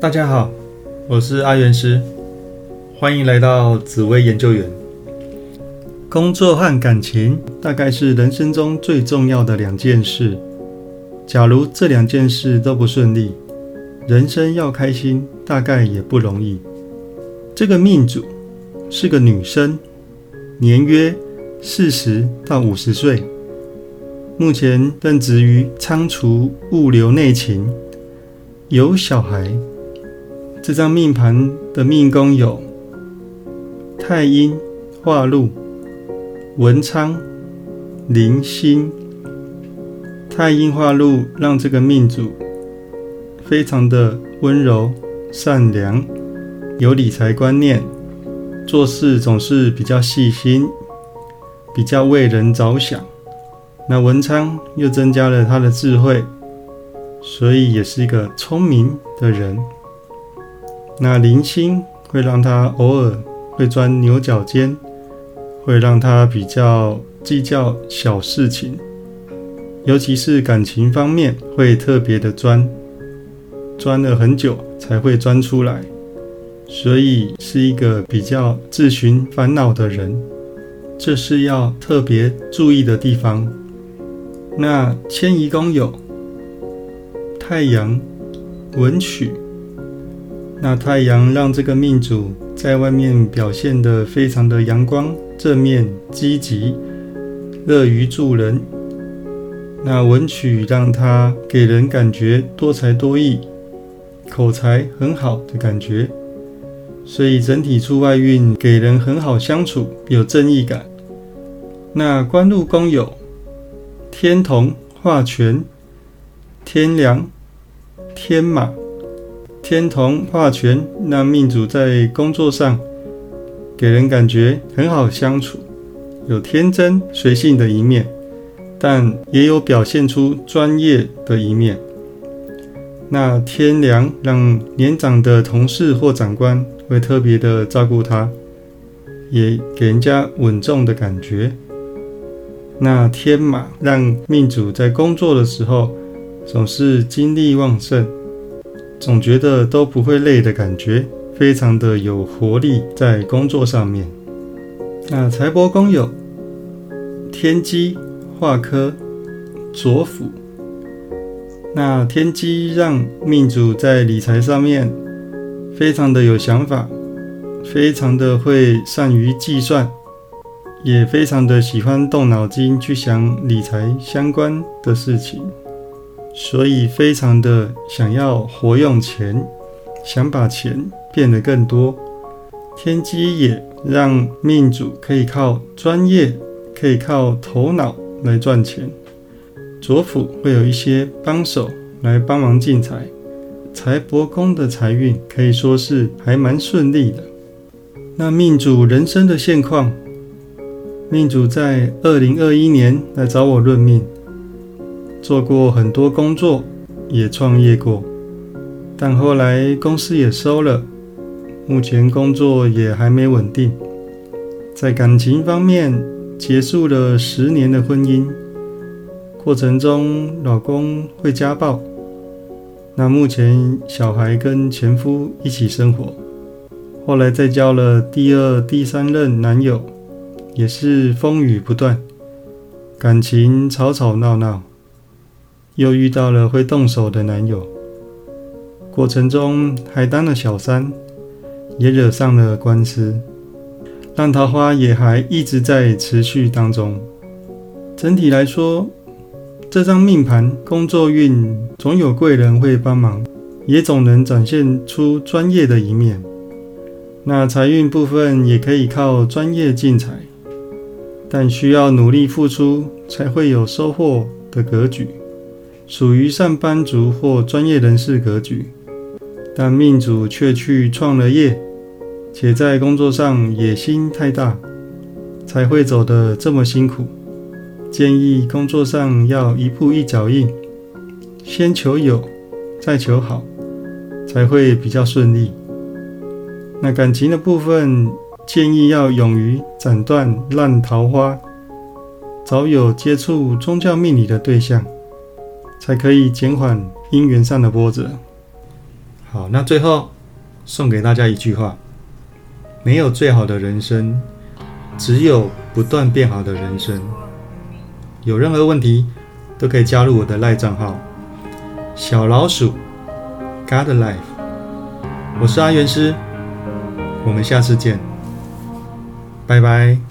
大家好，我是阿元师，欢迎来到紫薇研究员。工作和感情大概是人生中最重要的两件事。假如这两件事都不顺利，人生要开心大概也不容易。这个命主是个女生，年约四十到五十岁，目前任职于仓储物流内勤，有小孩。这张命盘的命宫有太阴化禄、文昌、零星。太阴化禄让这个命主非常的温柔、善良，有理财观念，做事总是比较细心，比较为人着想。那文昌又增加了他的智慧，所以也是一个聪明的人。那零星会让他偶尔会钻牛角尖，会让他比较计较小事情，尤其是感情方面会特别的钻，钻了很久才会钻出来，所以是一个比较自寻烦恼的人，这是要特别注意的地方。那迁移宫有太阳文曲。那太阳让这个命主在外面表现得非常的阳光、正面、积极、乐于助人。那文曲让他给人感觉多才多艺、口才很好的感觉，所以整体出外运给人很好相处，有正义感。那官禄宫有天同化权、天梁、天马。天同化权，让命主在工作上给人感觉很好相处，有天真随性的一面，但也有表现出专业的一面。那天良让年长的同事或长官会特别的照顾他，也给人家稳重的感觉。那天马让命主在工作的时候总是精力旺盛。总觉得都不会累的感觉，非常的有活力在工作上面。那财帛宫有天机化科左辅，那天机让命主在理财上面非常的有想法，非常的会善于计算，也非常的喜欢动脑筋去想理财相关的事情。所以非常的想要活用钱，想把钱变得更多。天机也让命主可以靠专业，可以靠头脑来赚钱。左辅会有一些帮手来帮忙进财，财帛宫的财运可以说是还蛮顺利的。那命主人生的现况，命主在二零二一年来找我论命。做过很多工作，也创业过，但后来公司也收了，目前工作也还没稳定。在感情方面，结束了十年的婚姻，过程中老公会家暴，那目前小孩跟前夫一起生活，后来再交了第二、第三任男友，也是风雨不断，感情吵吵闹闹。又遇到了会动手的男友，过程中还当了小三，也惹上了官司，烂桃花也还一直在持续当中。整体来说，这张命盘工作运总有贵人会帮忙，也总能展现出专业的一面。那财运部分也可以靠专业进财，但需要努力付出才会有收获的格局。属于上班族或专业人士格局，但命主却去创了业，且在工作上野心太大，才会走得这么辛苦。建议工作上要一步一脚印，先求有，再求好，才会比较顺利。那感情的部分，建议要勇于斩断烂桃花，早有接触宗教命理的对象。才可以减缓姻缘上的波折。好，那最后送给大家一句话：没有最好的人生，只有不断变好的人生。有任何问题都可以加入我的赖账号小老鼠 God Life。我是阿元师，我们下次见，拜拜。